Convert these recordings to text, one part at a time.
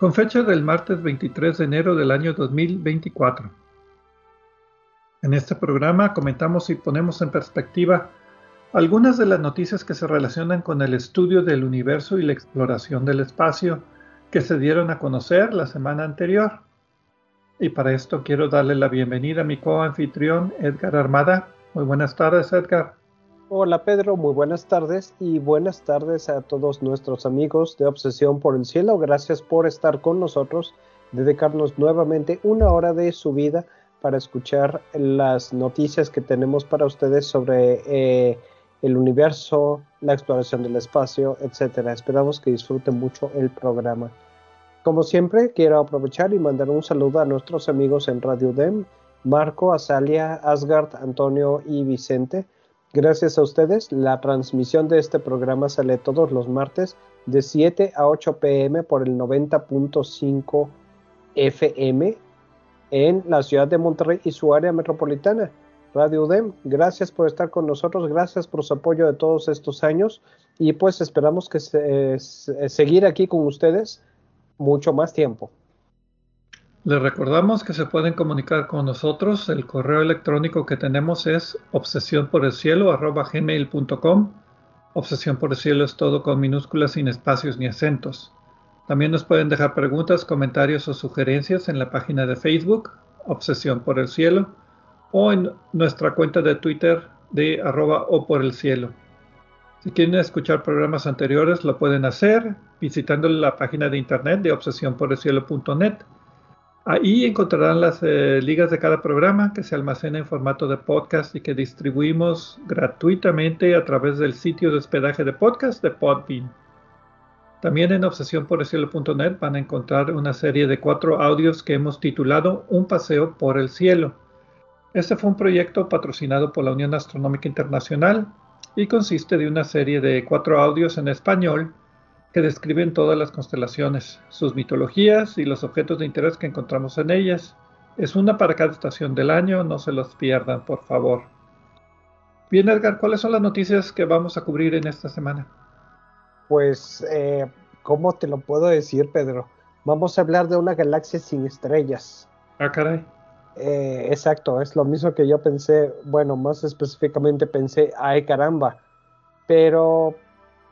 con fecha del martes 23 de enero del año 2024. En este programa comentamos y ponemos en perspectiva algunas de las noticias que se relacionan con el estudio del universo y la exploración del espacio que se dieron a conocer la semana anterior. Y para esto quiero darle la bienvenida a mi coanfitrión Edgar Armada. Muy buenas tardes, Edgar. Hola Pedro, muy buenas tardes y buenas tardes a todos nuestros amigos de Obsesión por el Cielo. Gracias por estar con nosotros, dedicarnos nuevamente una hora de su vida para escuchar las noticias que tenemos para ustedes sobre eh, el universo, la exploración del espacio, etcétera. Esperamos que disfruten mucho el programa. Como siempre, quiero aprovechar y mandar un saludo a nuestros amigos en Radio DEM, Marco, Azalia, Asgard, Antonio y Vicente. Gracias a ustedes, la transmisión de este programa sale todos los martes de 7 a 8 pm por el 90.5 FM en la ciudad de Monterrey y su área metropolitana. Radio UDEM, gracias por estar con nosotros, gracias por su apoyo de todos estos años y pues esperamos que seguir aquí con ustedes mucho más tiempo. Les recordamos que se pueden comunicar con nosotros. El correo electrónico que tenemos es obsesión por el cielo gmail.com. Obsesión por el cielo es todo con minúsculas sin espacios ni acentos. También nos pueden dejar preguntas, comentarios o sugerencias en la página de Facebook, Obsesión por el Cielo, o en nuestra cuenta de Twitter de arroba o por el cielo. Si quieren escuchar programas anteriores, lo pueden hacer visitando la página de internet de obsesiónporelcielo.net. Ahí encontrarán las eh, ligas de cada programa que se almacena en formato de podcast y que distribuimos gratuitamente a través del sitio de hospedaje de podcast de Podbean. También en obsesiónporelcielo.net van a encontrar una serie de cuatro audios que hemos titulado Un paseo por el cielo. Este fue un proyecto patrocinado por la Unión Astronómica Internacional y consiste de una serie de cuatro audios en español que describen todas las constelaciones, sus mitologías y los objetos de interés que encontramos en ellas. Es una para cada estación del año, no se los pierdan, por favor. Bien, Edgar, ¿cuáles son las noticias que vamos a cubrir en esta semana? pues, eh, ¿cómo te lo puedo decir, Pedro? Vamos a hablar de una galaxia sin estrellas. Ah, caray. Eh, exacto, es lo mismo que yo pensé, bueno, más específicamente pensé, ay caramba, pero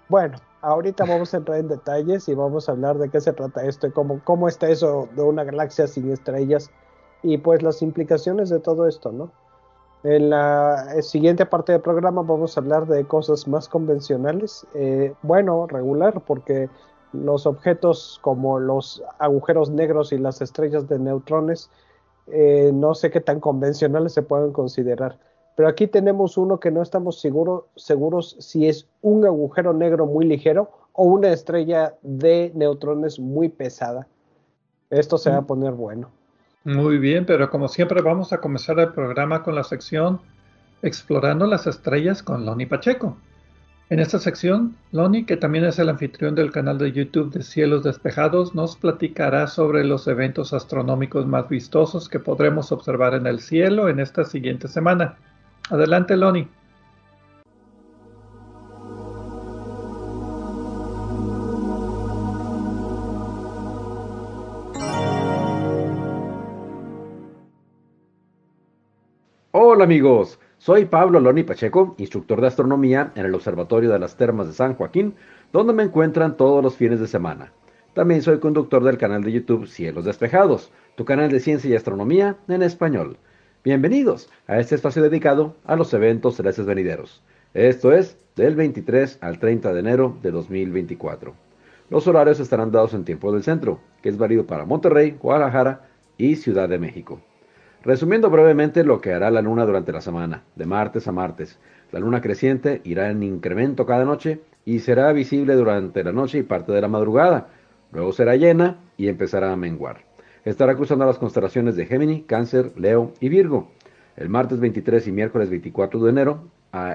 bueno, ahorita vamos a entrar en detalles y vamos a hablar de qué se trata esto y cómo, cómo está eso de una galaxia sin estrellas y pues las implicaciones de todo esto, ¿no? En la eh, siguiente parte del programa vamos a hablar de cosas más convencionales, eh, bueno, regular, porque los objetos como los agujeros negros y las estrellas de neutrones, eh, no sé qué tan convencionales se pueden considerar. Pero aquí tenemos uno que no estamos seguros si es un agujero negro muy ligero o una estrella de neutrones muy pesada. Esto se va a mm. poner bueno. Muy bien, pero como siempre vamos a comenzar el programa con la sección Explorando las Estrellas con Loni Pacheco. En esta sección, Loni, que también es el anfitrión del canal de YouTube de Cielos Despejados, nos platicará sobre los eventos astronómicos más vistosos que podremos observar en el cielo en esta siguiente semana. Adelante, Loni. Hola amigos, soy Pablo Loni Pacheco, instructor de astronomía en el Observatorio de las Termas de San Joaquín, donde me encuentran todos los fines de semana. También soy conductor del canal de YouTube Cielos Despejados, tu canal de ciencia y astronomía en español. Bienvenidos a este espacio dedicado a los eventos celestes venideros. Esto es del 23 al 30 de enero de 2024. Los horarios estarán dados en tiempo del centro, que es válido para Monterrey, Guadalajara y Ciudad de México. Resumiendo brevemente lo que hará la luna durante la semana, de martes a martes. La luna creciente irá en incremento cada noche y será visible durante la noche y parte de la madrugada. Luego será llena y empezará a menguar. Estará cruzando las constelaciones de Gémini, Cáncer, Leo y Virgo. El martes 23 y miércoles 24 de enero,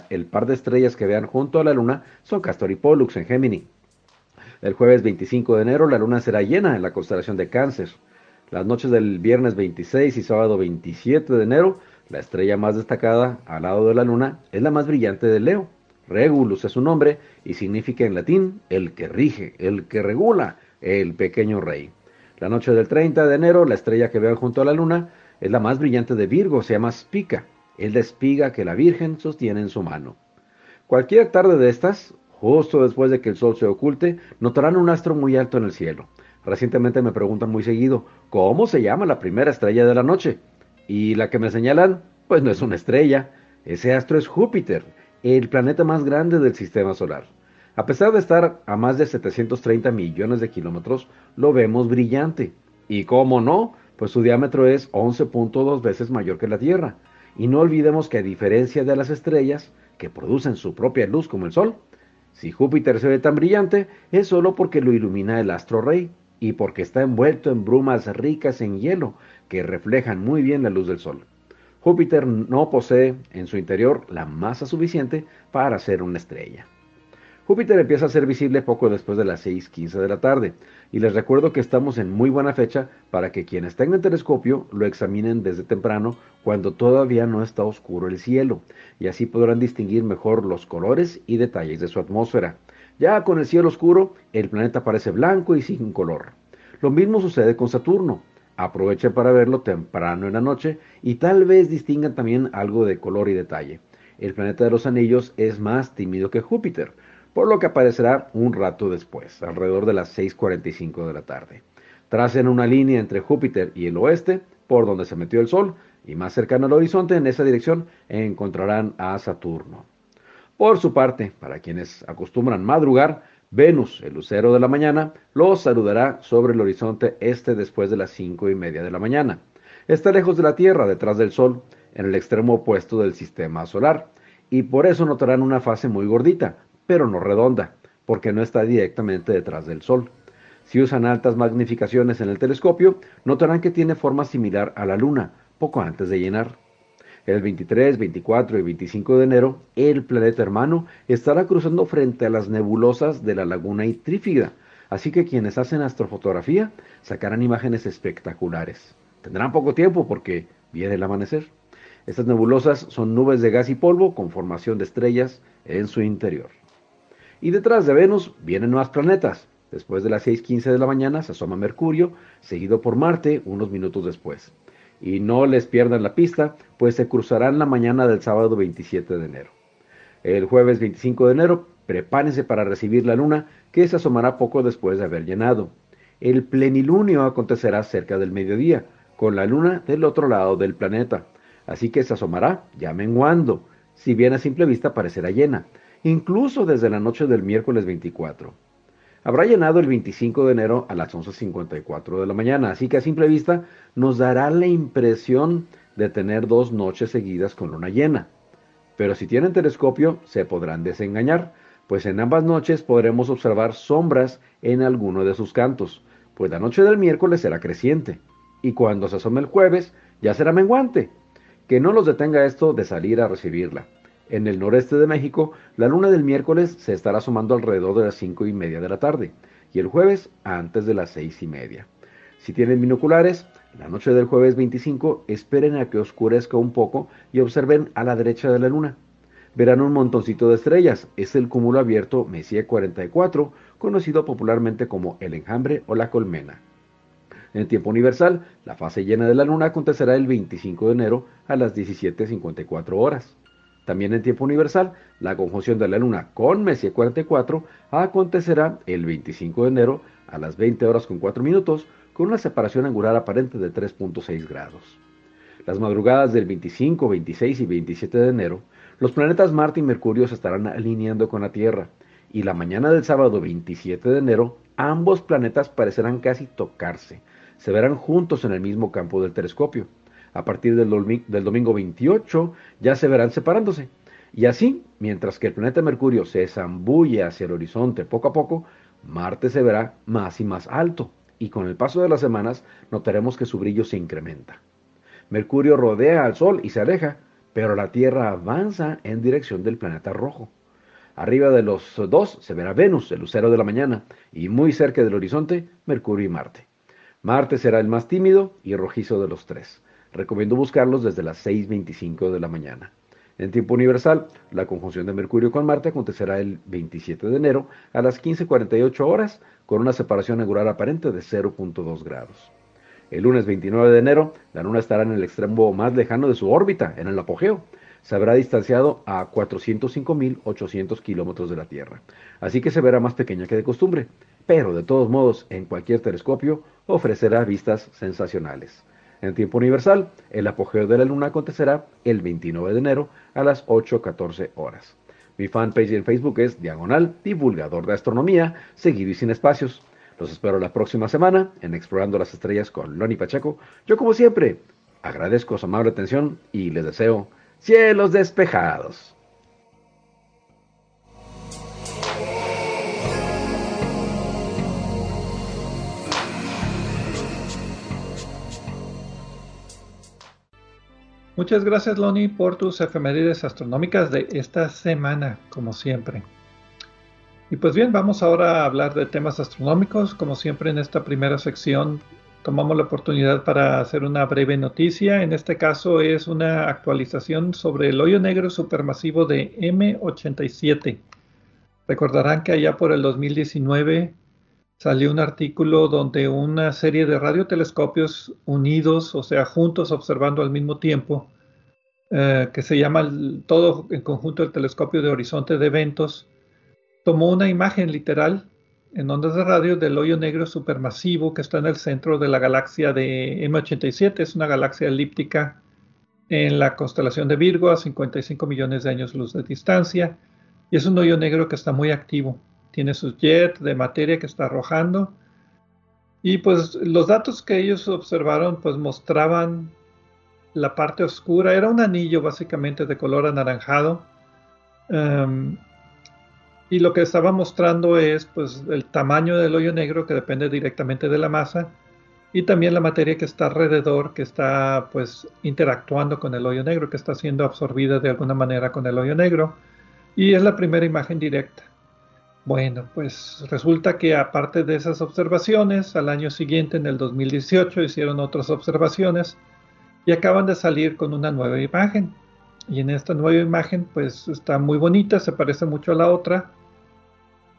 el par de estrellas que vean junto a la luna son Castor y Pollux en Gémini. El jueves 25 de enero la luna será llena en la constelación de Cáncer. Las noches del viernes 26 y sábado 27 de enero, la estrella más destacada al lado de la luna es la más brillante de Leo. Regulus es su nombre y significa en latín el que rige, el que regula, el pequeño rey. La noche del 30 de enero, la estrella que vean junto a la luna es la más brillante de Virgo, se llama Spica, es la espiga que la Virgen sostiene en su mano. Cualquier tarde de estas, justo después de que el sol se oculte, notarán un astro muy alto en el cielo. Recientemente me preguntan muy seguido, ¿cómo se llama la primera estrella de la noche? Y la que me señalan, pues no es una estrella, ese astro es Júpiter, el planeta más grande del sistema solar. A pesar de estar a más de 730 millones de kilómetros, lo vemos brillante. Y cómo no, pues su diámetro es 11.2 veces mayor que la Tierra. Y no olvidemos que a diferencia de las estrellas, que producen su propia luz como el Sol, si Júpiter se ve tan brillante, es solo porque lo ilumina el astro rey y porque está envuelto en brumas ricas en hielo que reflejan muy bien la luz del Sol. Júpiter no posee en su interior la masa suficiente para ser una estrella. Júpiter empieza a ser visible poco después de las 6.15 de la tarde, y les recuerdo que estamos en muy buena fecha para que quienes tengan telescopio lo examinen desde temprano cuando todavía no está oscuro el cielo, y así podrán distinguir mejor los colores y detalles de su atmósfera. Ya con el cielo oscuro, el planeta parece blanco y sin color. Lo mismo sucede con Saturno. Aprovechen para verlo temprano en la noche y tal vez distingan también algo de color y detalle. El planeta de los anillos es más tímido que Júpiter, por lo que aparecerá un rato después, alrededor de las 6.45 de la tarde. Tracen una línea entre Júpiter y el oeste, por donde se metió el Sol, y más cercano al horizonte, en esa dirección, encontrarán a Saturno. Por su parte, para quienes acostumbran madrugar, Venus, el lucero de la mañana, los saludará sobre el horizonte este después de las cinco y media de la mañana. Está lejos de la Tierra, detrás del Sol, en el extremo opuesto del sistema solar, y por eso notarán una fase muy gordita, pero no redonda, porque no está directamente detrás del Sol. Si usan altas magnificaciones en el telescopio, notarán que tiene forma similar a la Luna, poco antes de llenar. El 23, 24 y 25 de enero, el planeta hermano estará cruzando frente a las nebulosas de la laguna Itrífida, así que quienes hacen astrofotografía sacarán imágenes espectaculares. Tendrán poco tiempo porque viene el amanecer. Estas nebulosas son nubes de gas y polvo con formación de estrellas en su interior. Y detrás de Venus vienen más planetas. Después de las 6.15 de la mañana se asoma Mercurio, seguido por Marte unos minutos después y no les pierdan la pista, pues se cruzarán la mañana del sábado 27 de enero. El jueves 25 de enero, prepárense para recibir la luna, que se asomará poco después de haber llenado. El plenilunio acontecerá cerca del mediodía, con la luna del otro lado del planeta, así que se asomará ya menguando, si bien a simple vista parecerá llena, incluso desde la noche del miércoles 24 habrá llenado el 25 de enero a las 11.54 de la mañana, así que a simple vista nos dará la impresión de tener dos noches seguidas con luna llena. Pero si tienen telescopio se podrán desengañar, pues en ambas noches podremos observar sombras en alguno de sus cantos, pues la noche del miércoles será creciente, y cuando se asome el jueves ya será menguante. Que no los detenga esto de salir a recibirla. En el noreste de México, la luna del miércoles se estará asomando alrededor de las cinco y media de la tarde y el jueves antes de las seis y media. Si tienen binoculares, la noche del jueves 25 esperen a que oscurezca un poco y observen a la derecha de la luna. Verán un montoncito de estrellas, es el cúmulo abierto Messier 44, conocido popularmente como el enjambre o la colmena. En tiempo universal, la fase llena de la luna acontecerá el 25 de enero a las 17.54 horas. También en tiempo universal, la conjunción de la Luna con Messier 44 acontecerá el 25 de enero a las 20 horas con 4 minutos, con una separación angular aparente de 3.6 grados. Las madrugadas del 25, 26 y 27 de enero, los planetas Marte y Mercurio se estarán alineando con la Tierra, y la mañana del sábado 27 de enero, ambos planetas parecerán casi tocarse, se verán juntos en el mismo campo del telescopio. A partir del, domingo 28 ya se verán separándose. Y así, mientras que el planeta Mercurio se zambulle hacia el horizonte poco a poco, Marte se verá más y más alto, y con el paso de las semanas notaremos que su brillo se incrementa. Mercurio rodea al Sol y se aleja, pero la Tierra avanza en dirección del planeta rojo. Arriba de los dos se verá Venus, el lucero de la mañana, y muy cerca del horizonte, Mercurio y Marte. Marte será el más tímido y rojizo de los tres. Recomiendo buscarlos desde las 6.25 de la mañana. En tiempo universal, la conjunción de Mercurio con Marte acontecerá el 27 de enero a las 15.48 horas con una separación angular aparente de 0.2 grados. El lunes 29 de enero, la Luna estará en el extremo más lejano de su órbita, en el apogeo. Se habrá distanciado a 405.800 kilómetros de la Tierra, así que se verá más pequeña que de costumbre, pero de todos modos, en cualquier telescopio ofrecerá vistas sensacionales. En tiempo universal, el apogeo de la luna acontecerá el 29 de enero a las 8.14 horas. Mi fanpage en Facebook es Diagonal Divulgador de Astronomía, seguido y sin espacios. Los espero la próxima semana en Explorando las Estrellas con Loni Pacheco. Yo como siempre agradezco su amable atención y les deseo cielos despejados. Muchas gracias, Loni, por tus efemérides astronómicas de esta semana, como siempre. Y pues bien, vamos ahora a hablar de temas astronómicos. Como siempre, en esta primera sección tomamos la oportunidad para hacer una breve noticia. En este caso es una actualización sobre el hoyo negro supermasivo de M87. Recordarán que allá por el 2019 salió un artículo donde una serie de radiotelescopios unidos, o sea, juntos observando al mismo tiempo, eh, que se llama todo en conjunto el telescopio de horizonte de eventos, tomó una imagen literal en ondas de radio del hoyo negro supermasivo que está en el centro de la galaxia de M87. Es una galaxia elíptica en la constelación de Virgo a 55 millones de años luz de distancia y es un hoyo negro que está muy activo tiene sus jets de materia que está arrojando. Y pues los datos que ellos observaron pues mostraban la parte oscura, era un anillo básicamente de color anaranjado. Em, y lo que estaba mostrando es pues el tamaño del hoyo negro que depende directamente de la masa y también la materia que está alrededor que está pues interactuando con el hoyo negro, que está siendo absorbida de alguna manera con el hoyo negro. Y es la primera imagen directa. Bueno, pues resulta que aparte de esas observaciones, al año siguiente, en el 2018, hicieron otras observaciones y acaban de salir con una nueva imagen. Y en esta nueva imagen, pues está muy bonita, se parece mucho a la otra.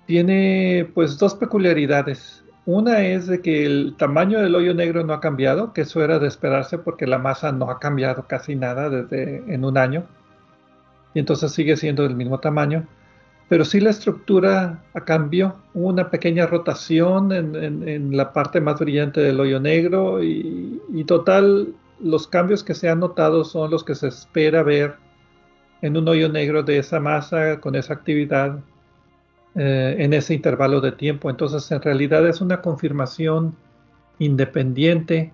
Tiene pues dos peculiaridades. Una es de que el tamaño del hoyo negro no ha cambiado, que eso era de esperarse porque la masa no ha cambiado casi nada desde en un año. Y entonces sigue siendo del mismo tamaño pero sí la estructura cambió. Hubo una pequeña rotación en, la parte más brillante del hoyo negro y, total los cambios que se han notado son los que se espera ver en un hoyo negro de esa masa con esa actividad eh, en ese intervalo de tiempo. Entonces en realidad es una confirmación independiente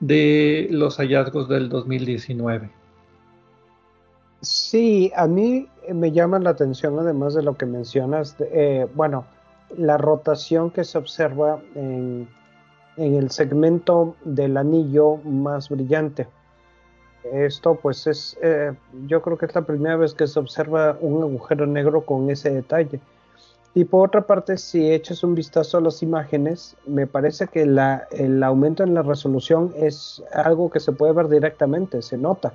de los hallazgos del 2019. Sí, a mí me llama la atención, además de lo que mencionas, eh, bueno, la rotación que se observa en, el segmento del anillo más brillante. Esto pues es, eh, yo creo que es la primera vez que se observa un agujero negro con ese detalle. Y por otra parte, si echas un vistazo a las imágenes, me parece que el aumento en la resolución es algo que se puede ver directamente, se nota.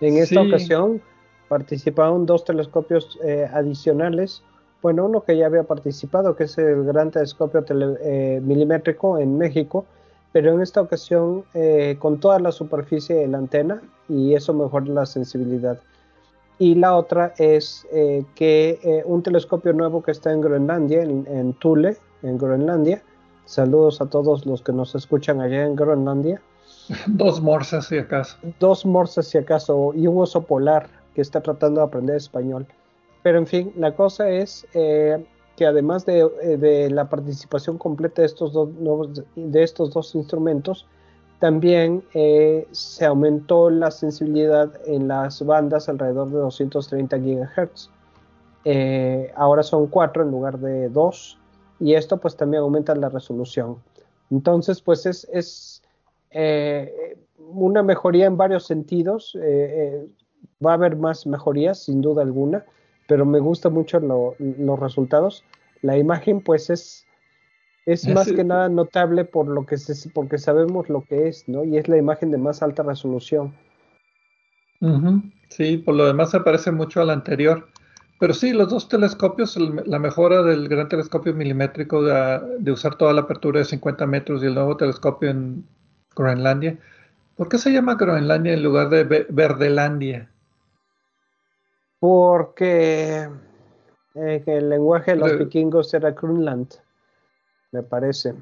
En esta ocasión participaron dos telescopios eh, adicionales. Bueno, uno que ya había participado, que es el Gran Telescopio eh, Milimétrico en México, pero en esta ocasión eh, con toda la superficie de la antena y eso mejora la sensibilidad. Y la otra es que un telescopio nuevo que está en Groenlandia, en, Thule, en Groenlandia. Saludos a todos los que nos escuchan allá en Groenlandia. Dos morsas si acaso. Dos morsas si acaso y un oso polar que está tratando de aprender español. Pero en fin, la cosa es eh, que además de, eh, de, la participación completa de estos dos, de estos dos instrumentos, también eh, se aumentó la sensibilidad en las bandas alrededor de 230 GHz. Ahora son cuatro en lugar de dos y esto pues también aumenta la resolución. Entonces pues es, es eh, una mejoría en varios sentidos. va a haber más mejorías sin duda alguna, pero me gustan mucho los resultados. La imagen pues es es más que nada notable por lo que se, porque sabemos lo que es, ¿no? Y es la imagen de más alta resolución. Sí, por lo demás se parece mucho al anterior. Pero sí, los dos telescopios, la mejora del gran telescopio milimétrico de, usar toda la apertura de 50 metros y el nuevo telescopio en Groenlandia. ¿Por qué se llama Groenlandia en lugar de Verdelandia? Porque eh, el lenguaje de los vikingos era Greenland me parece.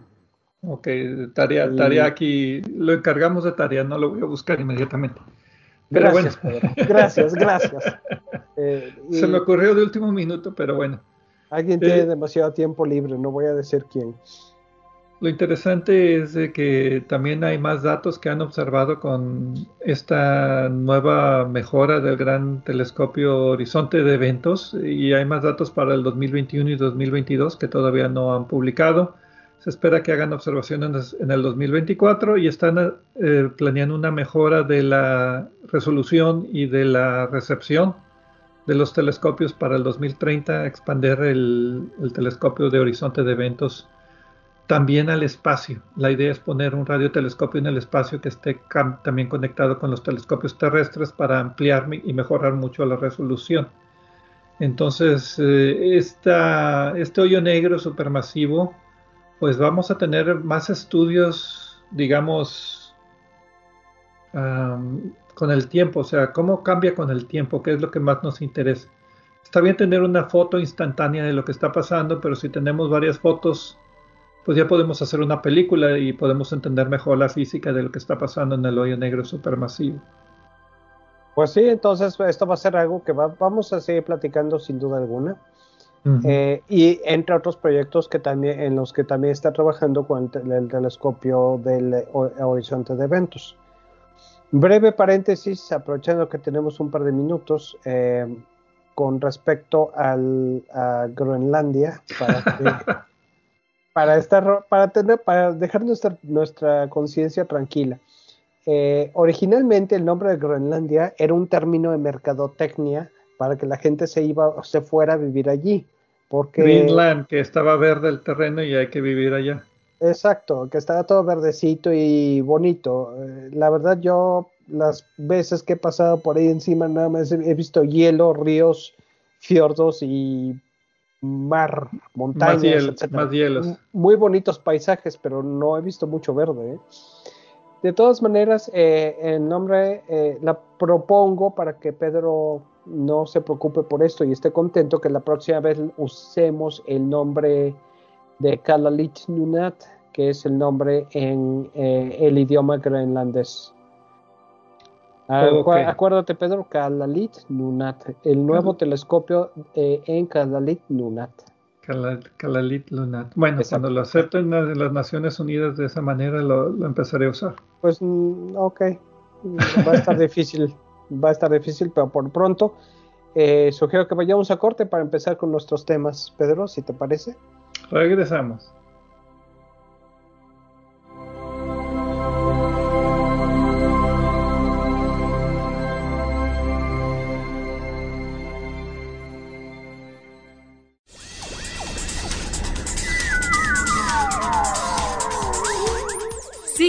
Ok, tarea, tarea aquí, lo encargamos de tarea, no lo voy a buscar inmediatamente. Pero gracias, bueno. gracias, gracias. Eh, Se me ocurrió de último minuto, pero bueno. Alguien tiene eh, demasiado tiempo libre, no voy a decir quién. Lo interesante es que también hay más datos que han observado con esta nueva mejora del gran telescopio horizonte de eventos y hay más datos para el 2021 y 2022 que todavía no han publicado. Se espera que hagan observaciones en el 2024 y están eh, planeando una mejora de la resolución y de la recepción de los telescopios para el 2030, expander el telescopio de horizonte de eventos también al espacio. La idea es poner un radiotelescopio en el espacio que esté también conectado con los telescopios terrestres para ampliar y mejorar mucho la resolución. Entonces, eh, este hoyo negro supermasivo, pues vamos a tener más estudios, digamos, con el tiempo, o sea, cómo cambia con el tiempo, qué es lo que más nos interesa. Está bien tener una foto instantánea de lo que está pasando, pero si tenemos varias fotos pues ya podemos hacer una película y podemos entender mejor la física de lo que está pasando en el hoyo negro supermasivo. Pues sí, entonces esto va a ser algo que vamos a seguir platicando sin duda alguna. Eh, y entre otros proyectos que también, en los que también está trabajando con el, telescopio del horizonte de eventos. Breve paréntesis, aprovechando que tenemos un par de minutos, eh, con respecto al, a Groenlandia, para que para estar, para tener, para dejar nuestra, nuestra conciencia tranquila. Eh, originalmente el nombre de Groenlandia era un término de mercadotecnia para que la gente se iba, se fuera a vivir allí. Porque, Greenland, que estaba verde el terreno y hay que vivir allá. Exacto, que estaba todo verdecito y bonito. Eh, la verdad, yo las veces que he pasado por ahí encima, nada más he visto hielo, ríos, fiordos y mar, montañas, más, hielos. Muy bonitos paisajes, pero no he visto mucho verde. ¿eh? De todas maneras, eh, el nombre eh, la propongo para que Pedro no se preocupe por esto y esté contento que la próxima vez usemos el nombre de Kalalit Nunat, que es el nombre en el idioma groenlandés. Acuérdate, Pedro, Kalalit Nunat, el nuevo telescopio eh, en Kalalit Nunat. Kalalit Lunat. Bueno, cuando lo acepten en las Naciones Unidas de esa manera, lo, empezaré a usar. Pues, mm, ok. Va a estar difícil, va a estar difícil, pero por pronto eh, sugiero que vayamos a corte para empezar con nuestros temas. Pedro, si te parece. Regresamos.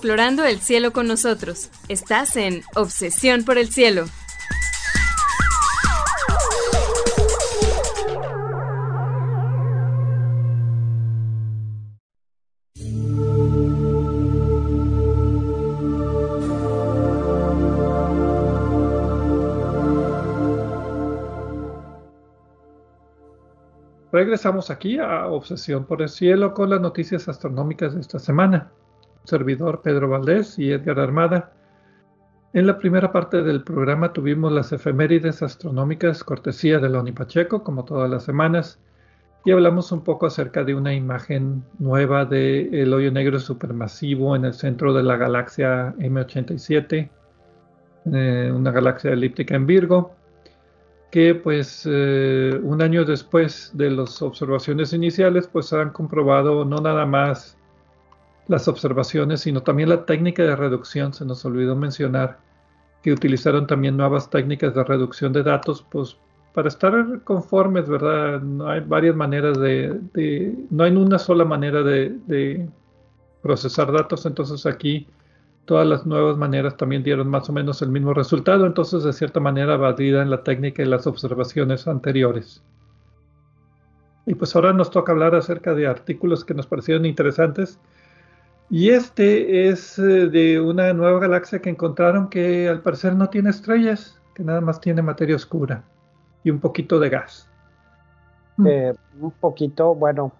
Explorando el cielo con nosotros. Estás en Obsesión por el Cielo. Regresamos aquí a Obsesión por el Cielo con las noticias astronómicas de esta semana. Servidor Pedro Valdés y Edgar Armada. En la primera parte del programa tuvimos las efemérides astronómicas cortesía de Loni Pacheco, como todas las semanas, y hablamos un poco acerca de una imagen nueva del hoyo negro supermasivo en el centro de la galaxia M87, eh, una galaxia elíptica en Virgo que pues eh, un año después de las observaciones iniciales pues han comprobado no nada más las observaciones sino también la técnica de reducción se nos olvidó mencionar que utilizaron también nuevas técnicas de reducción de datos pues para estar conformes verdad no hay varias maneras de, no hay una sola manera de, de procesar datos entonces aquí todas las nuevas maneras también dieron más o menos el mismo resultado, entonces de cierta manera en la técnica y las observaciones anteriores. Y pues ahora nos toca hablar acerca de artículos que nos parecieron interesantes. Y este es eh, de una nueva galaxia que encontraron que al parecer no tiene estrellas, que nada más tiene materia oscura y un poquito de gas. Mm. Eh, un poquito, bueno,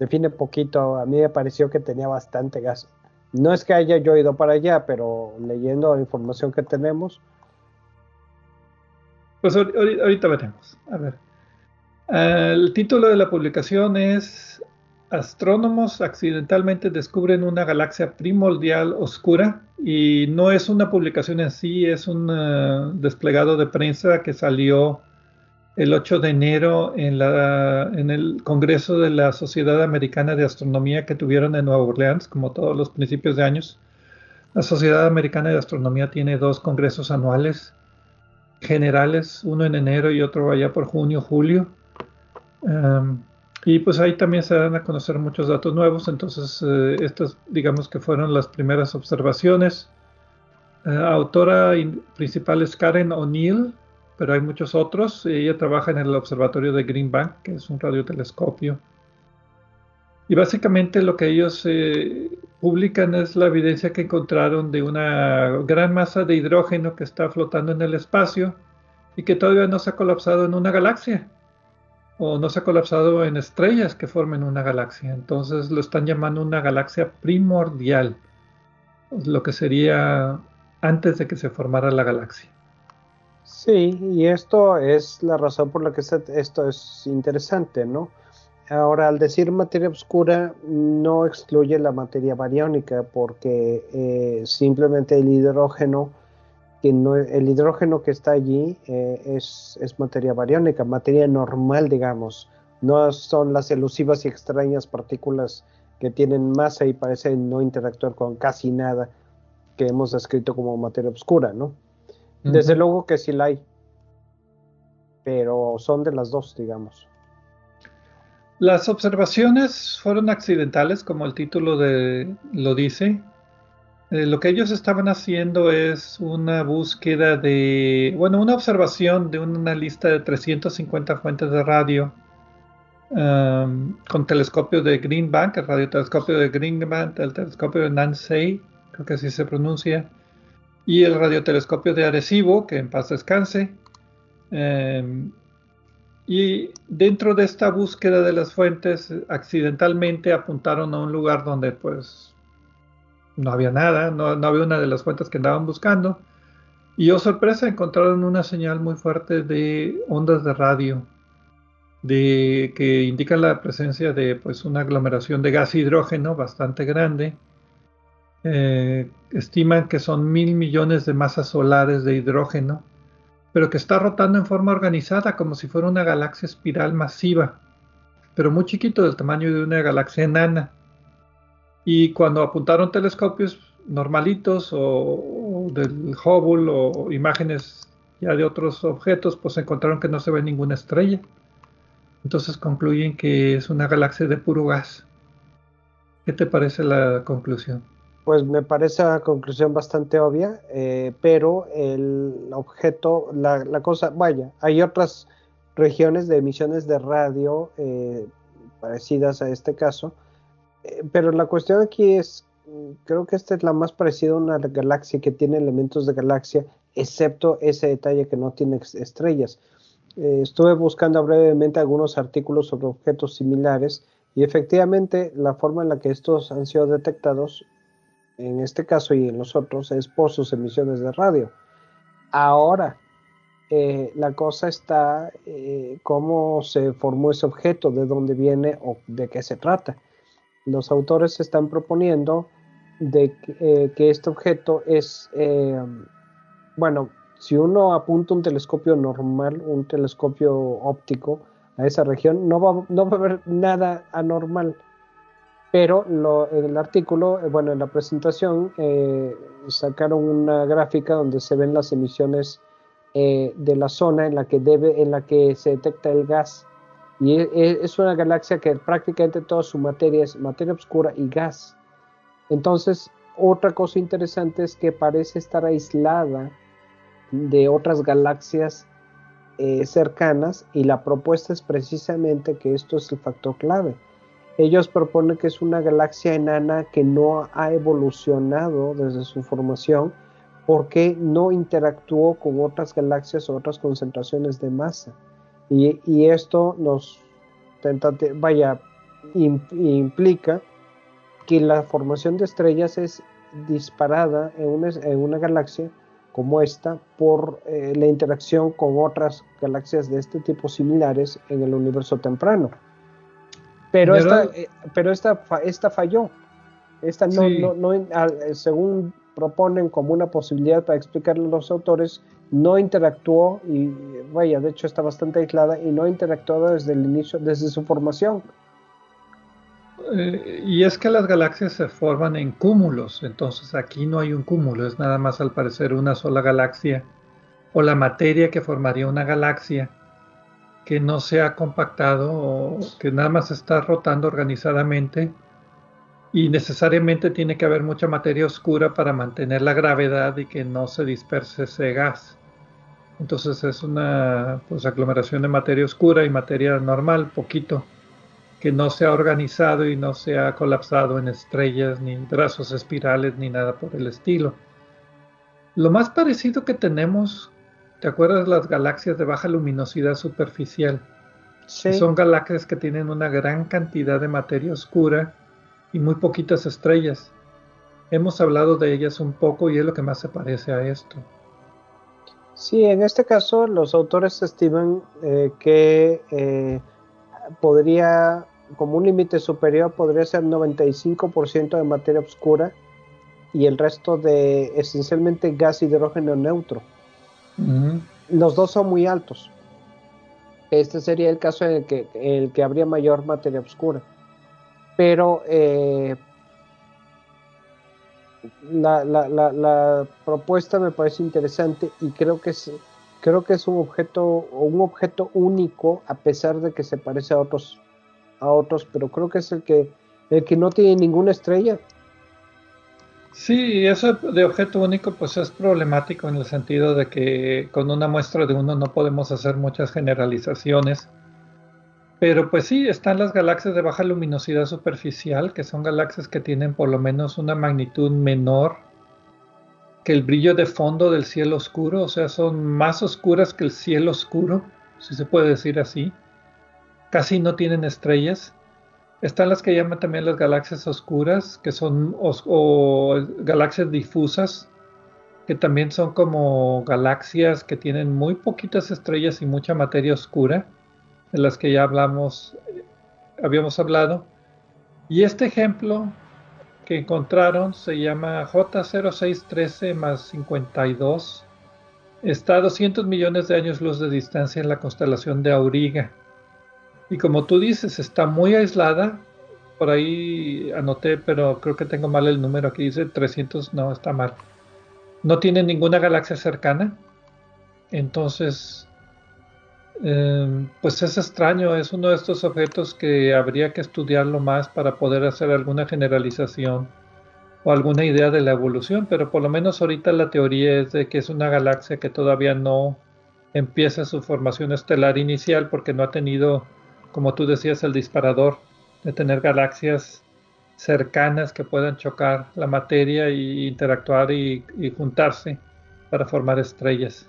define poquito, a mí me pareció que tenía bastante gas. No es que haya yo ido para allá, pero leyendo la información que tenemos. Pues ahorita veremos. A ver. El título de la publicación es Astrónomos accidentalmente descubren una galaxia primordial oscura y no es una publicación en sí, es un eh, desplegado de prensa que salió el 8 de enero en, la, el Congreso de la Sociedad Americana de Astronomía que tuvieron en Nueva Orleans, como todos los principios de años. La Sociedad Americana de Astronomía tiene dos congresos anuales generales, uno en enero y otro allá por junio, julio. Um, y pues ahí también se dan a conocer muchos datos nuevos, entonces eh, estas digamos que fueron las primeras observaciones. Uh, autora principal es Karen O'Neill, pero hay muchos otros. Ella trabaja en el observatorio de Green Bank, que es un radiotelescopio. Y básicamente lo que ellos eh, publican es la evidencia que encontraron de una gran masa de hidrógeno que está flotando en el espacio y que todavía no se ha colapsado en una galaxia o no se ha colapsado en estrellas que formen una galaxia. Entonces lo están llamando una galaxia primordial, lo que sería antes de que se formara la galaxia. Sí, y esto es la razón por la que esto es interesante, ¿no? Ahora, al decir materia oscura, no excluye la materia bariónica, porque eh, simplemente el hidrógeno, que no, el hidrógeno que está allí eh, es, es, materia bariónica, materia normal, digamos. No son las elusivas y extrañas partículas que tienen masa y parecen no interactuar con casi nada que hemos descrito como materia oscura, ¿no? Desde luego que sí la hay, pero son de las dos, digamos. Las observaciones fueron accidentales, como el título de, lo dice. Eh, lo que ellos estaban haciendo es una búsqueda de, bueno, una observación de una lista de 350 fuentes de radio um, con telescopio de Green Bank, el radiotelescopio de Green Bank, el telescopio de Nancy, creo que así se pronuncia, y el radiotelescopio de Arecibo, que en paz descanse. Em, y dentro de esta búsqueda de las fuentes, accidentalmente apuntaron a un lugar donde pues no había nada, no, había una de las fuentes que andaban buscando. Y oh sorpresa, encontraron una señal muy fuerte de ondas de radio, de, que indican la presencia de pues, una aglomeración de gas hidrógeno bastante grande eh, estiman que son mil millones de masas solares de hidrógeno, pero que está rotando en forma organizada como si fuera una galaxia espiral masiva, pero muy chiquito del tamaño de una galaxia enana. Y cuando apuntaron telescopios normalitos o, del Hubble o imágenes ya de otros objetos, pues encontraron que no se ve ninguna estrella. Entonces concluyen que es una galaxia de puro gas. ¿Qué te parece la conclusión? Pues me parece una conclusión bastante obvia, eh, pero el objeto, la, cosa, vaya, hay otras regiones de emisiones de radio eh, parecidas a este caso, eh, pero la cuestión aquí es, creo que esta es la más parecida a una galaxia que tiene elementos de galaxia, excepto ese detalle que no tiene estrellas. estuve buscando brevemente algunos artículos sobre objetos similares y efectivamente la forma en la que estos han sido detectados en este caso y en los otros, es por sus emisiones de radio. Ahora, eh, la cosa está eh, cómo se formó ese objeto, de dónde viene o de qué se trata. Los autores están proponiendo de eh, que este objeto es, bueno, si uno apunta un telescopio normal, un telescopio óptico a esa región, no va, no va a haber nada anormal pero en el artículo, eh, bueno, en la presentación eh, sacaron una gráfica donde se ven las emisiones eh, de la zona en la que debe, en la que se detecta el gas. Y es una galaxia que prácticamente toda su materia es materia oscura y gas. Entonces, otra cosa interesante es que parece estar aislada de otras galaxias cercanas y la propuesta es precisamente que esto es el factor clave ellos proponen que es una galaxia enana que no ha evolucionado desde su formación porque no interactuó con otras galaxias o otras concentraciones de masa. Y, esto nos vaya, implica que la formación de estrellas es disparada en una, en una galaxia como esta por eh, la interacción con otras galaxias de este tipo similares en el universo temprano. Pero, esta, eh, pero esta, esta falló. Esta no, no, no, según proponen como una posibilidad para explicarle a los autores, no interactuó y vaya, de hecho está bastante aislada y no interactuó desde el inicio, desde su formación. Eh, y es que las galaxias se forman en cúmulos, entonces aquí no hay un cúmulo, es nada más al parecer una sola galaxia o la materia que formaría una galaxia que no se ha compactado o que nada más está rotando organizadamente y necesariamente tiene que haber mucha materia oscura para mantener la gravedad y que no se disperse ese gas. Entonces es una pues, aglomeración de materia oscura y materia normal, poquito, que no se ha organizado y no se ha colapsado en estrellas, ni brazos espirales, ni nada por el estilo. Lo más parecido que tenemos ¿Te acuerdas las galaxias de baja luminosidad superficial? Sí. Son galaxias que tienen una gran cantidad de materia oscura y muy poquitas estrellas. Hemos hablado de ellas un poco y es lo que más se parece a esto. Sí, en este caso los autores estiman eh, que eh, podría, como un límite superior, podría ser 95% de materia oscura y el resto de esencialmente gas hidrógeno neutro. Los dos son muy altos. Este sería el caso en el que, el que habría mayor materia oscura. Pero eh, la, propuesta me parece interesante y creo que es, creo que es un objeto, un objeto único, a pesar de que se parece a otros, a otros, pero creo que es el que, el que no tiene ninguna estrella. Sí, eso de objeto único pues es problemático en el sentido de que con una muestra de uno no podemos hacer muchas generalizaciones. Pero pues sí, están las galaxias de baja luminosidad superficial, que son galaxias que tienen por lo menos una magnitud menor que el brillo de fondo del cielo oscuro, o sea, son más oscuras que el cielo oscuro, si se puede decir así. Casi no tienen estrellas. Están las que llaman también las galaxias oscuras, que son o galaxias difusas, que también son como galaxias que tienen muy poquitas estrellas y mucha materia oscura, de las que ya hablamos, habíamos hablado. Y este ejemplo que encontraron se llama J0613 más 52. Está a 200 millones de años luz de distancia en la constelación de Auriga. Y como tú dices, está muy aislada. Por ahí anoté, pero creo que tengo mal el número. Aquí dice 300, no, está mal. No tiene ninguna galaxia cercana. Entonces, em, pues es extraño. Es uno de estos objetos que habría que estudiarlo más para poder hacer alguna generalización o alguna idea de la evolución, pero por lo menos ahorita la teoría es de que es una galaxia que todavía no empieza su formación estelar inicial porque no ha tenido, como tú decías, el disparador de tener galaxias cercanas que puedan chocar la materia e interactuar y, juntarse para formar estrellas.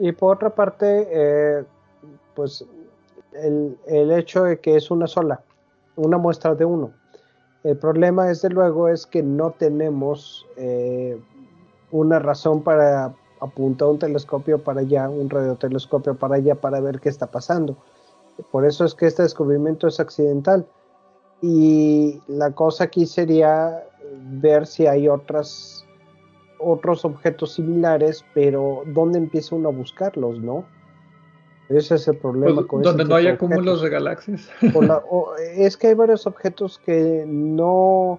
Y por otra parte, eh, pues el, el, hecho de que es una sola, una muestra de uno. El problema, desde luego, es que no tenemos eh, una razón para apuntar un telescopio para allá, un radiotelescopio para allá, para ver qué está pasando. Por eso es que este descubrimiento es accidental. Y la cosa aquí sería ver si hay otras, otros objetos similares, pero ¿dónde empieza uno a buscarlos, no? Ese es el problema pues, con Donde no hay acúmulos de galaxias. es que hay varios objetos que no.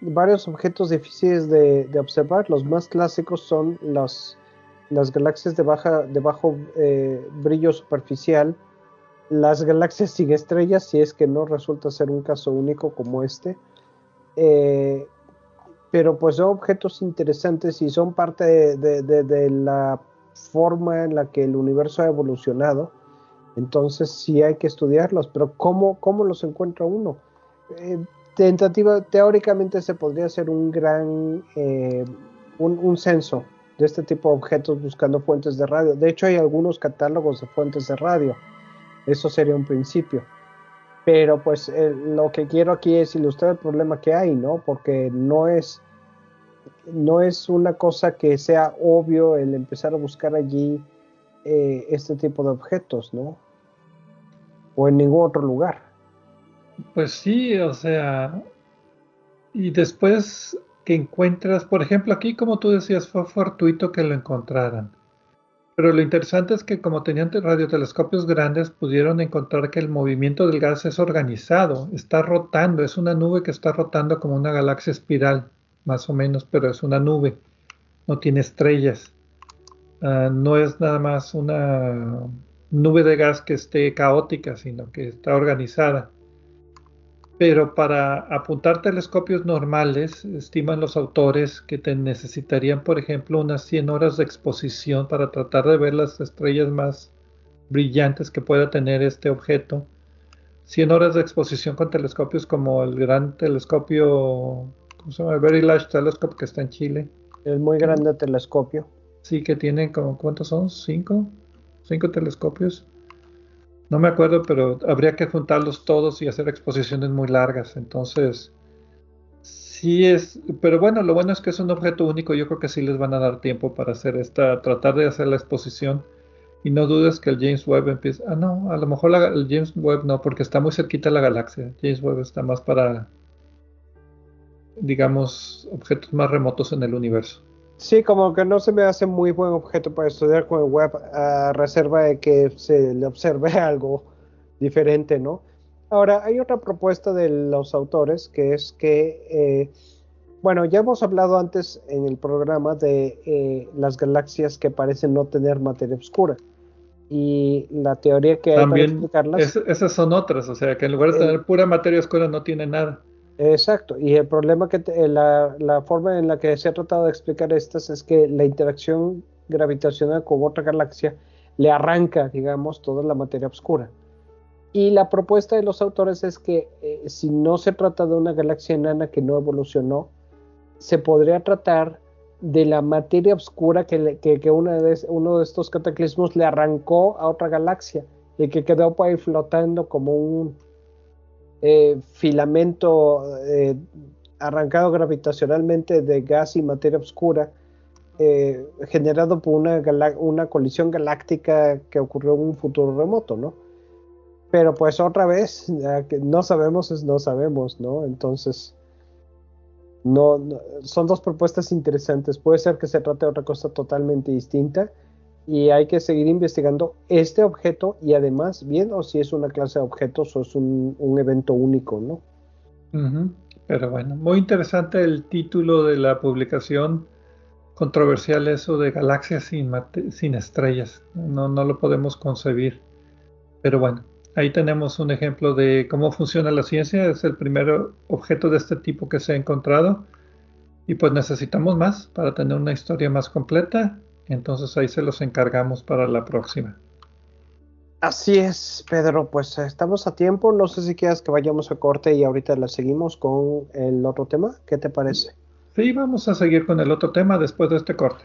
Varios objetos difíciles de, observar. Los más clásicos son las, las galaxias de, baja, de bajo eh, brillo superficial, las galaxias sin estrellas, si es que no resulta ser un caso único como este. Eh, pero pues son objetos interesantes y son parte de la forma en la que el universo ha evolucionado, entonces sí hay que estudiarlos, pero ¿cómo, cómo los encuentra uno? Eh, tentativa, teóricamente se podría hacer un gran, eh, un, censo de este tipo de objetos buscando fuentes de radio. De hecho, hay algunos catálogos de fuentes de radio. Eso sería un principio. Pero pues eh, lo que quiero aquí es ilustrar el problema que hay, ¿no? Porque no es no es una cosa que sea obvio el empezar a buscar allí eh, este tipo de objetos, ¿no? O en ningún otro lugar. Pues sí, o sea, y después que encuentras, por ejemplo, aquí como tú decías, fue fortuito que lo encontraran. Pero lo interesante es que como tenían radiotelescopios grandes, pudieron encontrar que el movimiento del gas es organizado, está rotando, es una nube que está rotando como una galaxia espiral más o menos, pero es una nube, no tiene estrellas. Ah, no es nada más una nube de gas que esté caótica, sino que está organizada. Pero para apuntar telescopios normales, estiman los autores que te necesitarían, por ejemplo, unas 100 horas de exposición para tratar de ver las estrellas más brillantes que pueda tener este objeto. 100 horas de exposición con telescopios como el gran telescopio el Very Large Telescope que está en Chile. El muy grande telescopio. Sí, que tiene como, ¿cuántos son? ¿Cinco? ¿Cinco telescopios? No me acuerdo, pero habría que juntarlos todos y hacer exposiciones muy largas. Entonces, sí es, pero bueno, lo bueno es que es un objeto único. Yo creo que sí les van a dar tiempo para hacer esta, tratar de hacer la exposición. Y no dudes que el James Webb empiece. Ah, no, a lo mejor el James Webb no, porque está muy cerquita la galaxia. James Webb está más para digamos, objetos más remotos en el universo. Sí, como que no se me hace muy buen objeto para estudiar con el web a reserva de que se le observe algo diferente, ¿no? Ahora, hay otra propuesta de los autores que es que, eh, bueno, ya hemos hablado antes en el programa de eh, las galaxias que parecen no tener materia oscura. Y la teoría que hay para explicarlas. esas son otras, o sea, que en lugar de tener pura materia oscura no tiene nada. Exacto, y el problema que eh, la, forma en la que se ha tratado de explicar estas es que la interacción gravitacional con otra galaxia le arranca, digamos, toda la materia oscura. Y la propuesta de los autores es que eh, si no se trata de una galaxia enana que no evolucionó, se podría tratar de la materia oscura que, que, una de, uno de estos cataclismos le arrancó a otra galaxia y que quedó ahí flotando como un, eh, filamento eh, arrancado gravitacionalmente de gas y materia oscura, eh, generado por una, colisión galáctica que ocurrió en un futuro remoto, ¿no? Pero pues otra vez, no sabemos es no sabemos, ¿no? Entonces, no, son dos propuestas interesantes. Puede ser que se trate de otra cosa totalmente distinta y hay que seguir investigando este objeto y además viendo si es una clase de objetos o es un, evento único, ¿no? Pero bueno, muy interesante el título de la publicación controversial eso de galaxias sin, sin estrellas. No, no lo podemos concebir. Pero bueno, ahí tenemos un ejemplo de cómo funciona la ciencia. Es el primer objeto de este tipo que se ha encontrado. Y pues necesitamos más para tener una historia más completa. Entonces ahí se los encargamos para la próxima. Así es, Pedro, pues estamos a tiempo. No sé si quieras que vayamos a corte y ahorita la seguimos con el otro tema. ¿Qué te parece? Sí, vamos a seguir con el otro tema después de este corte.